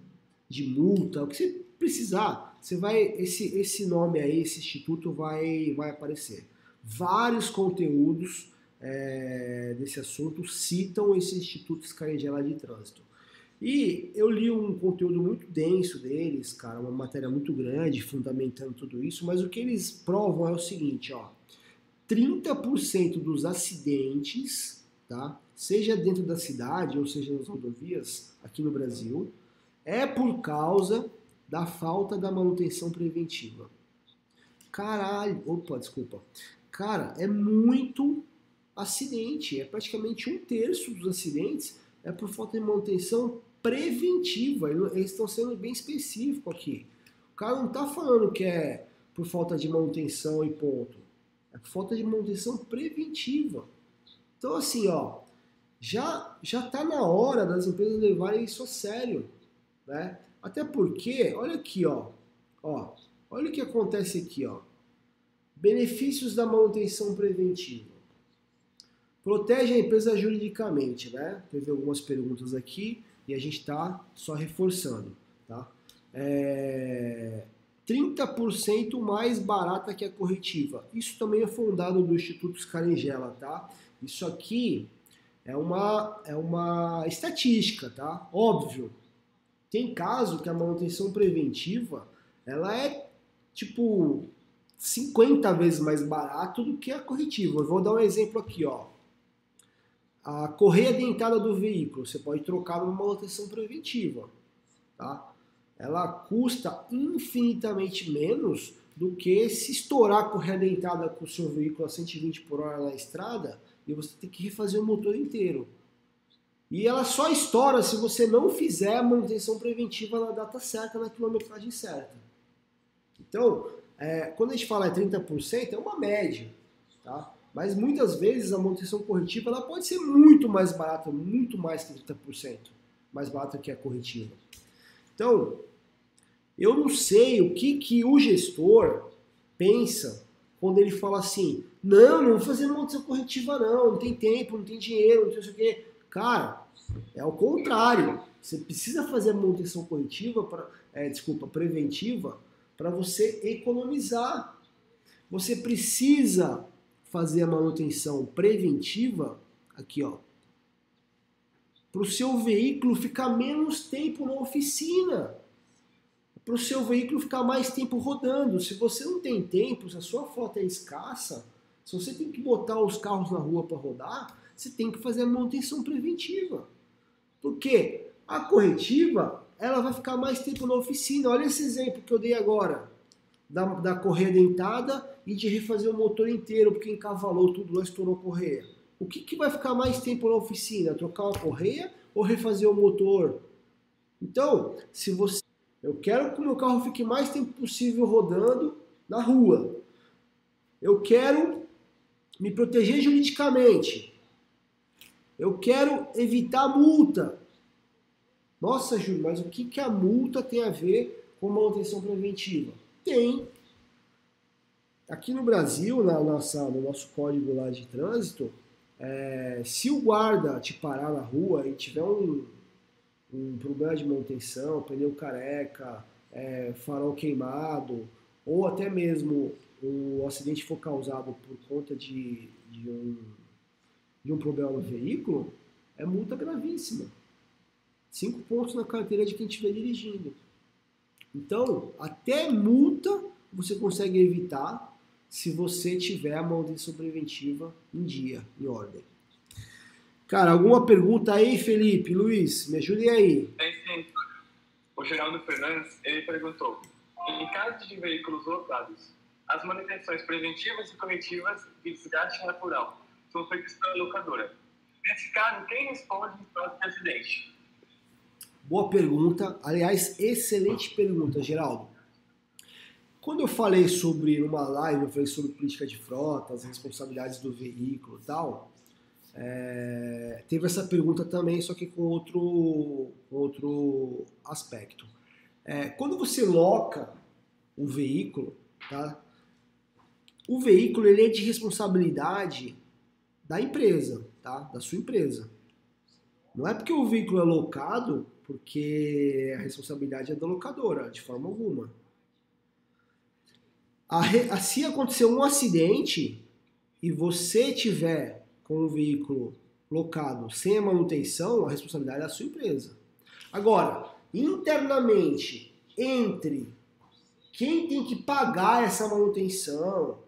de multa, o que você precisar, você vai esse esse nome aí, esse instituto vai vai aparecer. Vários conteúdos é, desse assunto citam esse Instituto Scaringella de Trânsito. E eu li um conteúdo muito denso deles, cara, uma matéria muito grande, fundamentando tudo isso, mas o que eles provam é o seguinte, ó. 30% dos acidentes, tá? Seja dentro da cidade ou seja nas rodovias aqui no Brasil, é por causa da falta da manutenção preventiva. Caralho, opa, desculpa. Cara, é muito acidente. É praticamente um terço dos acidentes é por falta de manutenção preventiva. Eles estão sendo bem específicos aqui. O cara não está falando que é por falta de manutenção e ponto. É falta de manutenção preventiva. Então assim, ó, já já está na hora das empresas levarem isso a sério, né? Até porque, olha aqui, ó, ó, olha o que acontece aqui, ó. Benefícios da manutenção preventiva. Protege a empresa juridicamente, né? Teve algumas perguntas aqui e a gente está só reforçando, tá? É... 30% mais barata que a corretiva. Isso também é fundado do Instituto Scaringella, tá? Isso aqui é uma, é uma estatística, tá? Óbvio. Tem caso que a manutenção preventiva, ela é tipo 50 vezes mais barato do que a corretiva. Eu vou dar um exemplo aqui, ó. A correia dentada do veículo, você pode trocar numa manutenção preventiva, tá? Ela custa infinitamente menos do que se estourar a correia dentada com o seu veículo a 120 por hora na estrada e você tem que refazer o motor inteiro. E ela só estoura se você não fizer a manutenção preventiva na data certa, na quilometragem certa. Então, é, quando a gente fala é 30%, é uma média, tá? Mas muitas vezes a manutenção corretiva ela pode ser muito mais barata, muito mais que 30%, mais barata que a corretiva. Então, eu não sei o que, que o gestor pensa quando ele fala assim, não, não vou fazer manutenção corretiva não, não tem tempo, não tem dinheiro, não tem isso aqui. Cara, é o contrário. Você precisa fazer manutenção corretiva, pra, é, desculpa, preventiva, para você economizar. Você precisa fazer a manutenção preventiva aqui, ó, para o seu veículo ficar menos tempo na oficina, para o seu veículo ficar mais tempo rodando. Se você não tem tempo, se a sua frota é escassa, se você tem que botar os carros na rua para rodar, você tem que fazer a manutenção preventiva. Porque a corretiva ela vai ficar mais tempo na oficina. Olha esse exemplo que eu dei agora, da, da correia dentada e de refazer o motor inteiro, porque encavalou tudo lá, estourou a correia. O que, que vai ficar mais tempo na oficina? Trocar a correia ou refazer o motor? Então, se você. Eu quero que o meu carro fique mais tempo possível rodando na rua. Eu quero me proteger juridicamente. Eu quero evitar multa. Nossa, Júlio, mas o que, que a multa tem a ver com manutenção preventiva? Tem. Aqui no Brasil, na nossa, no nosso código lá de trânsito, é, se o guarda te parar na rua e tiver um, um problema de manutenção, pneu careca, é, farol queimado, ou até mesmo o acidente for causado por conta de, de, um, de um problema no veículo, é multa gravíssima. Cinco pontos na carteira de quem estiver dirigindo. Então, até multa você consegue evitar se você tiver a manutenção preventiva em dia, em ordem. Cara, alguma pergunta aí, Felipe? Luiz, me ajude aí. Tem sim. O Geraldo Fernandes, ele perguntou, em caso de veículos lotados, as manutenções preventivas e corretivas de desgaste natural são feitas pela locadora. Nesse caso, quem responde em caso de acidente? Boa pergunta. Aliás, excelente pergunta, Geraldo. Quando eu falei sobre, numa live, eu falei sobre política de frota, as responsabilidades do veículo e tal, é, teve essa pergunta também, só que com outro, outro aspecto. É, quando você loca um veículo, tá? o veículo ele é de responsabilidade da empresa, tá? da sua empresa. Não é porque o veículo é locado, porque a responsabilidade é da locadora, de forma alguma. A, se acontecer um acidente e você tiver com o veículo locado sem a manutenção, a responsabilidade é da sua empresa. Agora, internamente, entre quem tem que pagar essa manutenção,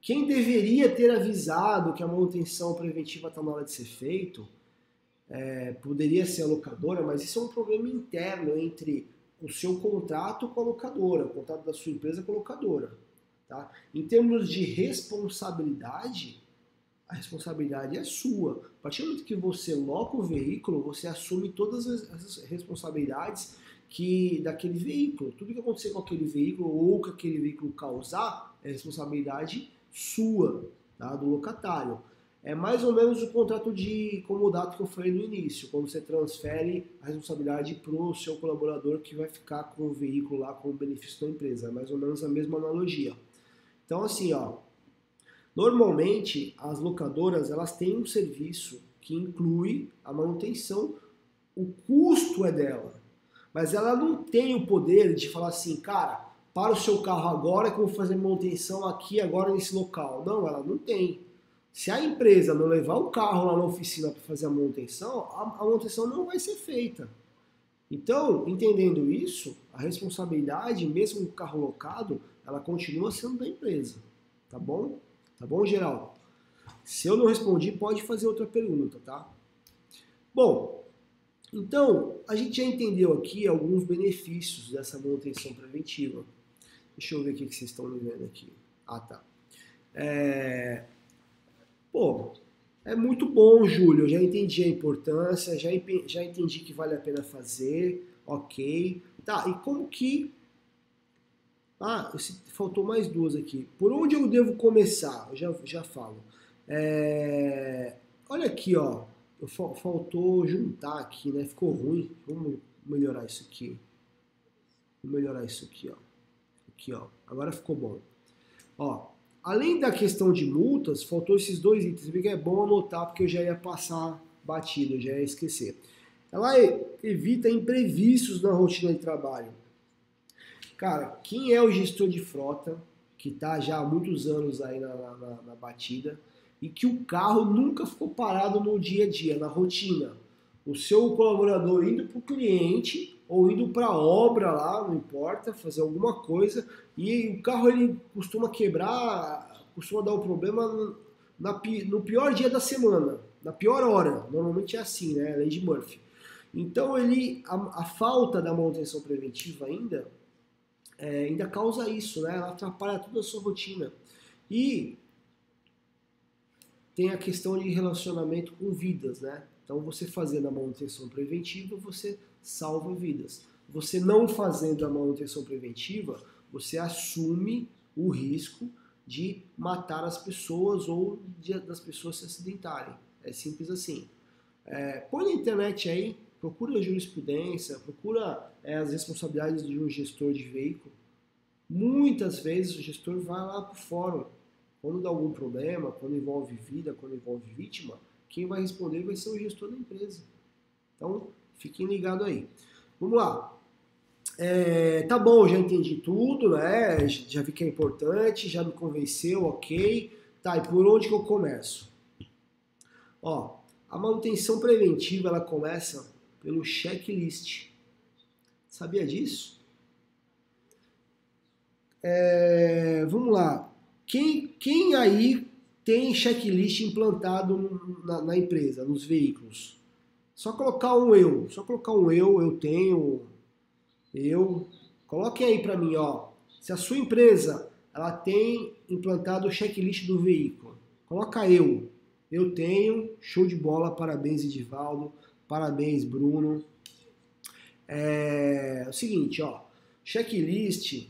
quem deveria ter avisado que a manutenção preventiva está na hora de ser feito, é, poderia ser a locadora, mas isso é um problema interno entre o seu contrato com a locadora, o contrato da sua empresa com a locadora. Tá? Em termos de responsabilidade, a responsabilidade é sua. A partir do momento que você loca o veículo, você assume todas as responsabilidades que daquele veículo. Tudo que acontecer com aquele veículo ou que aquele veículo causar é responsabilidade sua, tá? do locatário. É mais ou menos o contrato de comodato que eu falei no início, quando você transfere a responsabilidade para o seu colaborador que vai ficar com o veículo lá com o benefício da empresa. É mais ou menos a mesma analogia. Então, assim, ó, Normalmente, as locadoras elas têm um serviço que inclui a manutenção, o custo é dela, mas ela não tem o poder de falar assim, cara, para o seu carro agora que eu vou fazer manutenção aqui agora nesse local. Não, ela não tem. Se a empresa não levar o carro lá na oficina para fazer a manutenção, a, a manutenção não vai ser feita. Então, entendendo isso, a responsabilidade, mesmo com o carro locado, ela continua sendo da empresa, tá bom? Tá bom, Geraldo? Se eu não respondi, pode fazer outra pergunta, tá? Bom, então, a gente já entendeu aqui alguns benefícios dessa manutenção preventiva. Deixa eu ver o que vocês estão me vendo aqui. Ah, tá. É... Pô, é muito bom, Júlio. Eu já entendi a importância, já, já entendi que vale a pena fazer, ok. Tá, e como que ah, faltou mais duas aqui. Por onde eu devo começar? Eu já, já falo. É, olha aqui, ó. Faltou juntar aqui, né? Ficou ruim. Vamos melhorar isso aqui. Vou melhorar isso aqui, ó. Aqui, ó. Agora ficou bom. Ó, além da questão de multas, faltou esses dois itens. Que é bom anotar porque eu já ia passar batido, eu já ia esquecer. Ela evita imprevistos na rotina de trabalho. Cara, quem é o gestor de frota que está já há muitos anos aí na, na, na, batida e que o carro nunca ficou parado no dia a dia, na rotina? O seu colaborador indo para o cliente ou indo para a obra lá, não importa, fazer alguma coisa e o carro ele costuma quebrar, costuma dar um problema na, no pior dia da semana, na pior hora. Normalmente é assim, né? De Murphy. Então ele a, a falta da manutenção preventiva ainda é, ainda causa isso, né? Ela atrapalha toda a sua rotina. E tem a questão de relacionamento com vidas, né? Então, você fazendo a manutenção preventiva, você salva vidas. Você não fazendo a manutenção preventiva, você assume o risco de matar as pessoas ou de, das pessoas se acidentarem. É simples assim. É, põe na internet aí procura jurisprudência, procura é, as responsabilidades de um gestor de veículo. Muitas vezes o gestor vai lá para o fórum. Quando dá algum problema, quando envolve vida, quando envolve vítima, quem vai responder vai ser o gestor da empresa. Então, Fiquem ligados aí. Vamos lá. É, tá bom, já entendi tudo, né? Já vi que é importante, já me convenceu, ok. Tá, e por onde que eu começo? Ó, a manutenção preventiva ela começa pelo checklist. Sabia disso? É, vamos lá. Quem, quem aí tem checklist implantado na, na, empresa, nos veículos? Só colocar um eu. Só colocar um eu, eu tenho, eu. Coloque aí para mim, ó. Se a sua empresa ela tem implantado o checklist do veículo, coloca eu. Eu tenho, show de bola, parabéns Edivaldo, parabéns Bruno. É, o seguinte, ó, checklist,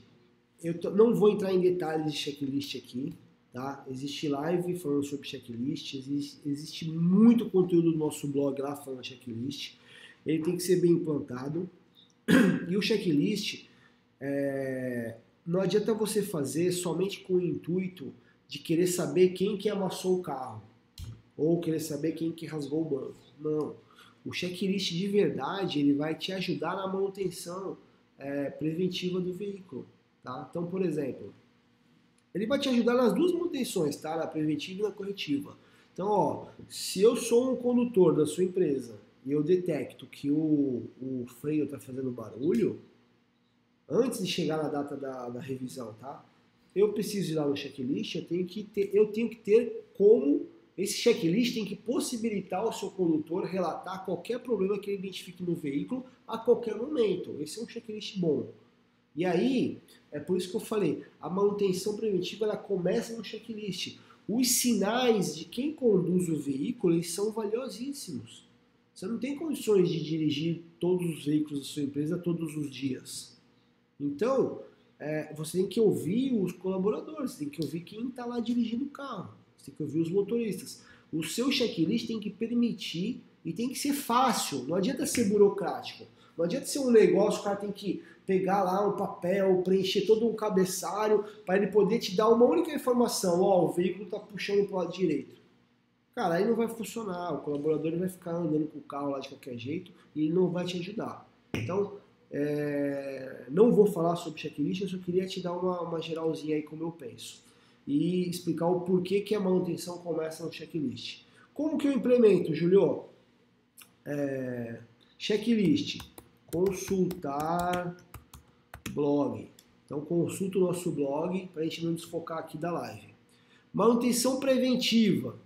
eu não vou entrar em detalhes de checklist aqui, tá? Existe live falando sobre checklist, existe, existe muito conteúdo no nosso blog lá falando checklist. Ele tem que ser bem implantado. E o checklist, é, não adianta você fazer somente com o intuito de querer saber quem que amassou o carro ou querer saber quem que rasgou o banco. Não. O checklist de verdade ele vai te ajudar na manutenção é, preventiva do veículo. Tá? Então, por exemplo, ele vai te ajudar nas duas manutenções, tá? na preventiva e na corretiva. Então, ó, se eu sou um condutor da sua empresa e eu detecto que o, o freio está fazendo barulho, antes de chegar na data da, da revisão, tá? Eu preciso ir lá no checklist, eu tenho que ter, eu tenho que ter como esse checklist tem que possibilitar o seu condutor relatar qualquer problema que ele identifique no veículo a qualquer momento. Esse é um checklist bom. E aí, é por isso que eu falei, a manutenção preventiva ela começa no checklist. Os sinais de quem conduz o veículo eles são valiosíssimos. Você não tem condições de dirigir todos os veículos da sua empresa todos os dias. Então, é, você tem que ouvir os colaboradores, tem que ouvir quem está lá dirigindo o carro tem que ouvir os motoristas. O seu checklist tem que permitir e tem que ser fácil, não adianta ser burocrático. Não adianta ser um negócio, o cara tem que pegar lá um papel, preencher todo um cabeçário para ele poder te dar uma única informação. Ó, oh, o veículo está puxando para o lado direito. Cara, aí não vai funcionar. O colaborador vai ficar andando com o carro lá de qualquer jeito e ele não vai te ajudar. Então, é... não vou falar sobre checklist, eu só queria te dar uma, uma geralzinha aí como eu penso e explicar o porquê que a manutenção começa no checklist. Como que eu implemento, Julio? É, checklist, consultar blog. Então consulta o nosso blog para a gente não desfocar aqui da live. Manutenção preventiva.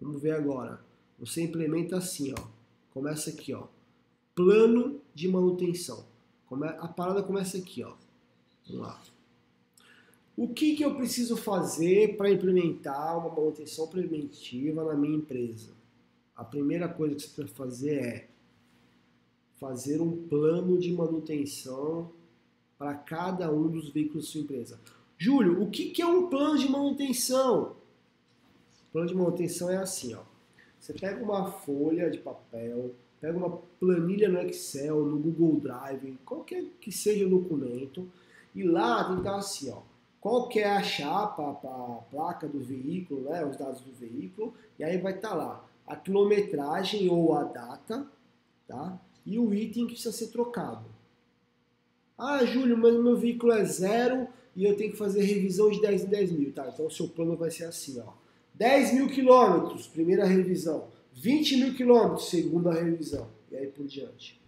Vamos ver agora. Você implementa assim, ó. Começa aqui, ó. Plano de manutenção. A parada começa aqui, ó. Vamos lá. O que, que eu preciso fazer para implementar uma manutenção preventiva na minha empresa? A primeira coisa que você precisa fazer é fazer um plano de manutenção para cada um dos veículos da sua empresa. Júlio, o que, que é um plano de manutenção? O plano de manutenção é assim, ó. Você pega uma folha de papel, pega uma planilha no Excel, no Google Drive, qualquer que seja o documento, e lá tem que estar assim, ó qual que é a chapa, a placa do veículo, né, os dados do veículo, e aí vai estar tá lá a quilometragem ou a data, tá? E o item que precisa ser trocado. Ah, Júlio, mas meu veículo é zero e eu tenho que fazer revisão de 10 em 10 mil, tá? Então o seu plano vai ser assim, ó. 10 mil quilômetros, primeira revisão. 20 mil quilômetros, segunda revisão. E aí por diante.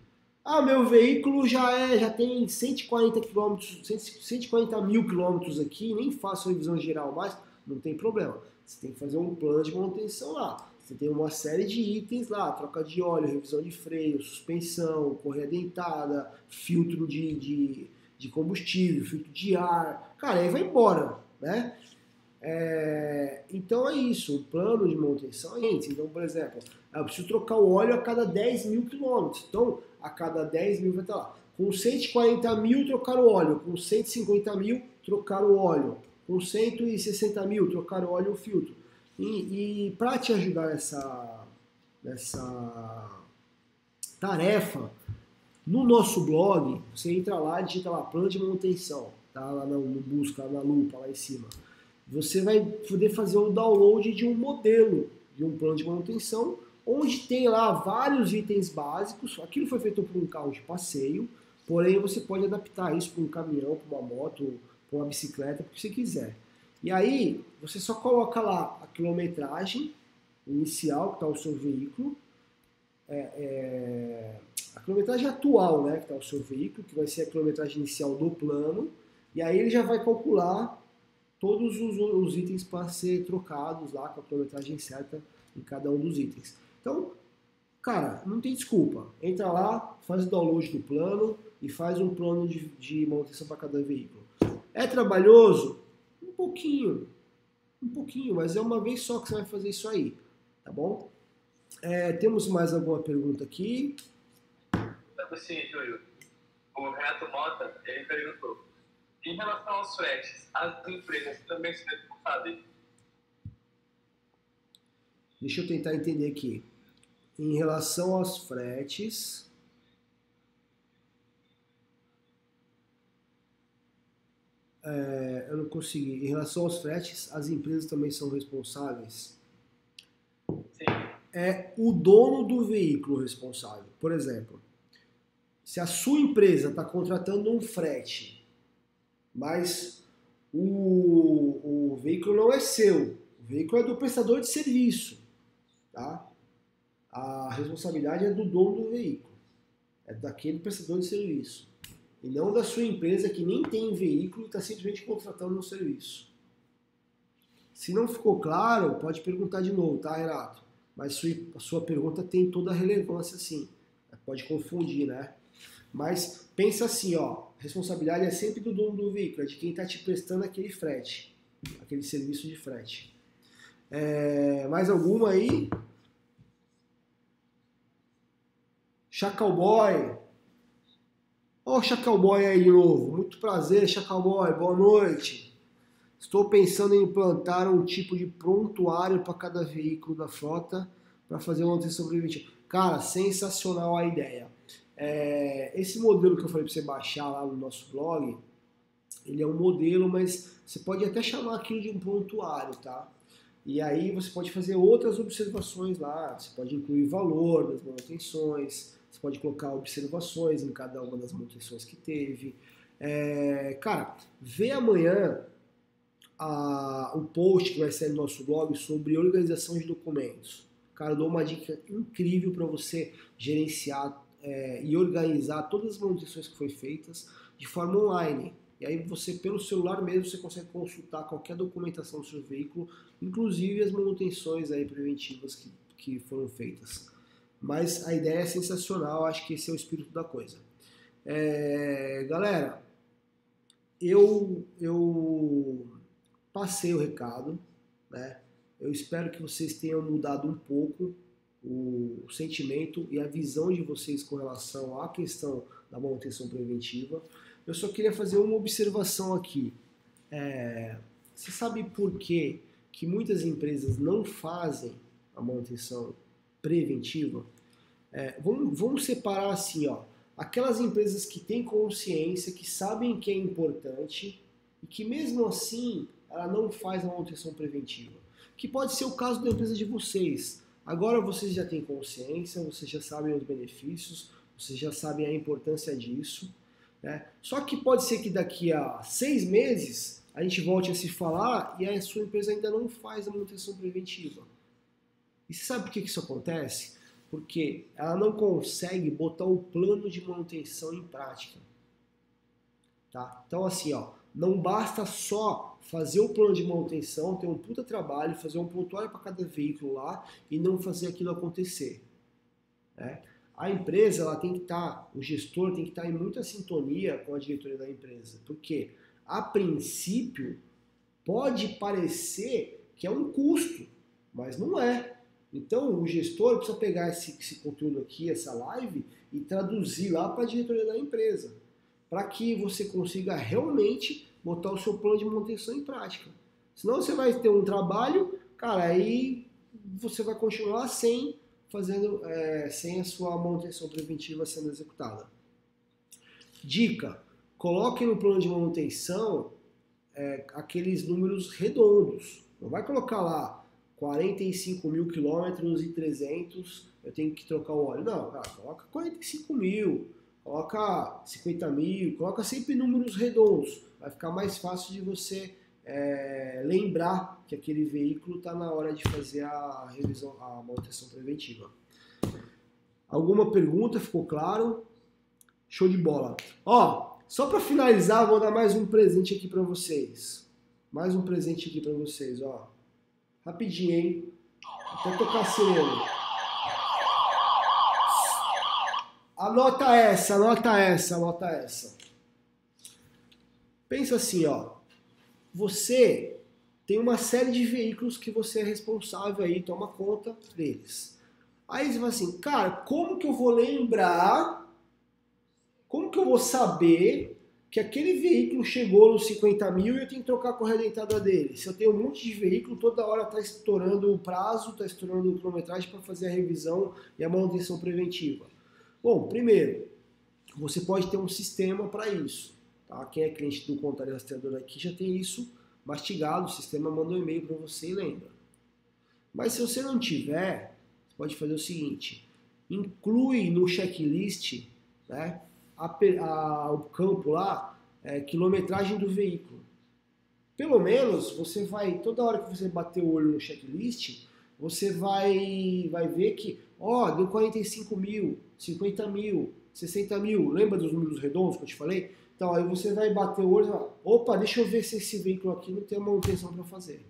Ah, meu veículo já é, já tem 140 quilômetros, 140 mil quilômetros aqui, nem faço revisão geral mais, não tem problema. Você tem que fazer um plano de manutenção lá. Você tem uma série de itens lá, troca de óleo, revisão de freio, suspensão, correia dentada, filtro de, de, de combustível, filtro de ar. Cara, aí vai embora, né? É, então é isso, o plano de manutenção é isso. Então, por exemplo, eu preciso trocar o óleo a cada 10 mil quilômetros. Então, a cada 10 mil vai estar lá. Com 140 mil, trocar o óleo. Com 150 mil, trocar o óleo. Com 160 mil, trocar o óleo e o filtro. E, e para te ajudar nessa, nessa tarefa, no nosso blog, você entra lá, digita lá, plano de manutenção, tá? Lá no, no busca, na lupa, lá em cima. Você vai poder fazer o download de um modelo de um plano de manutenção onde tem lá vários itens básicos. Aquilo foi feito por um carro de passeio, porém você pode adaptar isso para um caminhão, para uma moto, para uma bicicleta, para o que você quiser. E aí você só coloca lá a quilometragem inicial que está o seu veículo, é, é, a quilometragem atual, né, que está o seu veículo, que vai ser a quilometragem inicial do plano, e aí ele já vai calcular todos os, os itens para ser trocados lá com a quilometragem certa em cada um dos itens. Então, cara, não tem desculpa. Entra lá, faz o download do plano e faz um plano de, de manutenção para cada veículo. É trabalhoso? Um pouquinho. Um pouquinho, mas é uma vez só que você vai fazer isso aí. Tá bom? É, temos mais alguma pergunta aqui? Sim, Júlio. O Renato Mota, ele perguntou. Em relação aos fretes, as empresas também são responsáveis? Deixa eu tentar entender aqui. Em relação aos fretes, é, eu não consegui. Em relação aos fretes, as empresas também são responsáveis? Sim. É o dono do veículo responsável. Por exemplo, se a sua empresa está contratando um frete, mas o, o veículo não é seu, o veículo é do prestador de serviço, tá? A responsabilidade é do dono do veículo, é daquele prestador de serviço, e não da sua empresa que nem tem veículo e está simplesmente contratando um serviço. Se não ficou claro, pode perguntar de novo, tá, Renato? Mas sua, a sua pergunta tem toda a relevância, sim. Pode confundir, né? Mas pensa assim, ó, responsabilidade é sempre do dono do veículo, é de quem está te prestando aquele frete, aquele serviço de frete. É, mais alguma aí? Chacalboy. Ó o Chacalboy aí de novo. Muito prazer, Chacalboy. Boa noite. Estou pensando em implantar um tipo de prontuário para cada veículo da frota para fazer uma manutenção preventiva. Cara, sensacional a ideia. É, esse modelo que eu falei para você baixar lá no nosso blog, ele é um modelo, mas você pode até chamar aquilo de um prontuário, tá? E aí você pode fazer outras observações lá, você pode incluir valor das manutenções, você pode colocar observações em cada uma das manutenções que teve. É, cara, vê amanhã a, o post que vai sair no nosso blog sobre organização de documentos. Cara, eu dou uma dica incrível para você gerenciar é, e organizar todas as manutenções que foram feitas de forma online. E aí você, pelo celular mesmo, você consegue consultar qualquer documentação do seu veículo, inclusive as manutenções aí preventivas que, que foram feitas. Mas a ideia é sensacional, acho que esse é o espírito da coisa. É, galera, eu, eu passei o recado, né? Eu espero que vocês tenham mudado um pouco o sentimento e a visão de vocês com relação à questão da manutenção preventiva. Eu só queria fazer uma observação aqui. É, você sabe por que, que muitas empresas não fazem a manutenção preventiva? É, vamos, vamos separar assim, ó. Aquelas empresas que têm consciência, que sabem que é importante e que mesmo assim ela não faz a manutenção preventiva. Que pode ser o caso da empresa de vocês. Agora vocês já têm consciência, vocês já sabem os benefícios, vocês já sabem a importância disso. Né? Só que pode ser que daqui a seis meses a gente volte a se falar e a sua empresa ainda não faz a manutenção preventiva. E sabe por que isso acontece? Porque ela não consegue botar o plano de manutenção em prática. Tá? Então assim, ó, não basta só fazer o plano de manutenção, ter um puta trabalho, fazer um pontuário para cada veículo lá e não fazer aquilo acontecer. Né? A empresa ela tem que estar, tá, o gestor tem que estar tá em muita sintonia com a diretoria da empresa, porque a princípio pode parecer que é um custo, mas não é. Então o gestor precisa pegar esse, esse conteúdo aqui, essa live, e traduzir lá para a diretoria da empresa para que você consiga realmente botar o seu plano de manutenção em prática. Senão você vai ter um trabalho, cara, aí você vai continuar sem fazendo, é, sem a sua manutenção preventiva sendo executada. Dica: coloque no plano de manutenção é, aqueles números redondos. Não vai colocar lá 45 mil quilômetros e 300, eu tenho que trocar o óleo. Não, cara, coloca 45 mil, coloca 50 mil, coloca sempre números redondos. Vai ficar mais fácil de você é, lembrar que aquele veículo está na hora de fazer a revisão, a manutenção preventiva. Alguma pergunta? Ficou claro? Show de bola. Ó, só para finalizar, vou dar mais um presente aqui para vocês. Mais um presente aqui para vocês, ó. Rapidinho, hein? Até tocar sirene. Anota essa, anota essa, anota essa. Pensa assim, ó. Você tem uma série de veículos que você é responsável aí, toma conta deles. Aí você fala assim, cara, como que eu vou lembrar? Como que eu vou saber que aquele veículo chegou nos 50 mil e eu tenho que trocar a correia dentada dele. Se eu tenho um monte de veículo, toda hora está estourando o prazo, está estourando a quilometragem para fazer a revisão e a manutenção preventiva. Bom, primeiro, você pode ter um sistema para isso. Tá? Quem é cliente do Contador Rastreador aqui já tem isso mastigado, o sistema manda um e-mail para você e lembra. Mas se você não tiver, pode fazer o seguinte, inclui no checklist né, a, a, o campo lá, é, quilometragem do veículo. Pelo menos você vai, toda hora que você bater o olho no checklist, você vai, vai ver que, ó, deu 45 mil, 50 mil, 60 mil. Lembra dos números redondos que eu te falei? Então aí você vai bater o olho e fala, opa, deixa eu ver se esse veículo aqui não tem uma manutenção para fazer.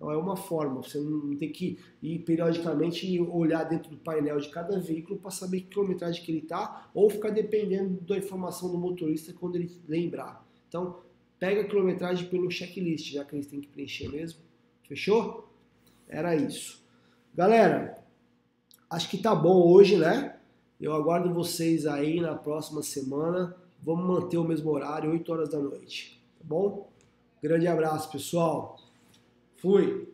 Então é uma forma, você não tem que ir periodicamente olhar dentro do painel de cada veículo para saber que quilometragem que ele está, ou ficar dependendo da informação do motorista quando ele lembrar. Então, pega a quilometragem pelo checklist, já que eles têm que preencher mesmo. Fechou? Era isso. Galera, acho que tá bom hoje, né? Eu aguardo vocês aí na próxima semana. Vamos manter o mesmo horário, 8 horas da noite. Tá bom? Grande abraço, pessoal. Fui!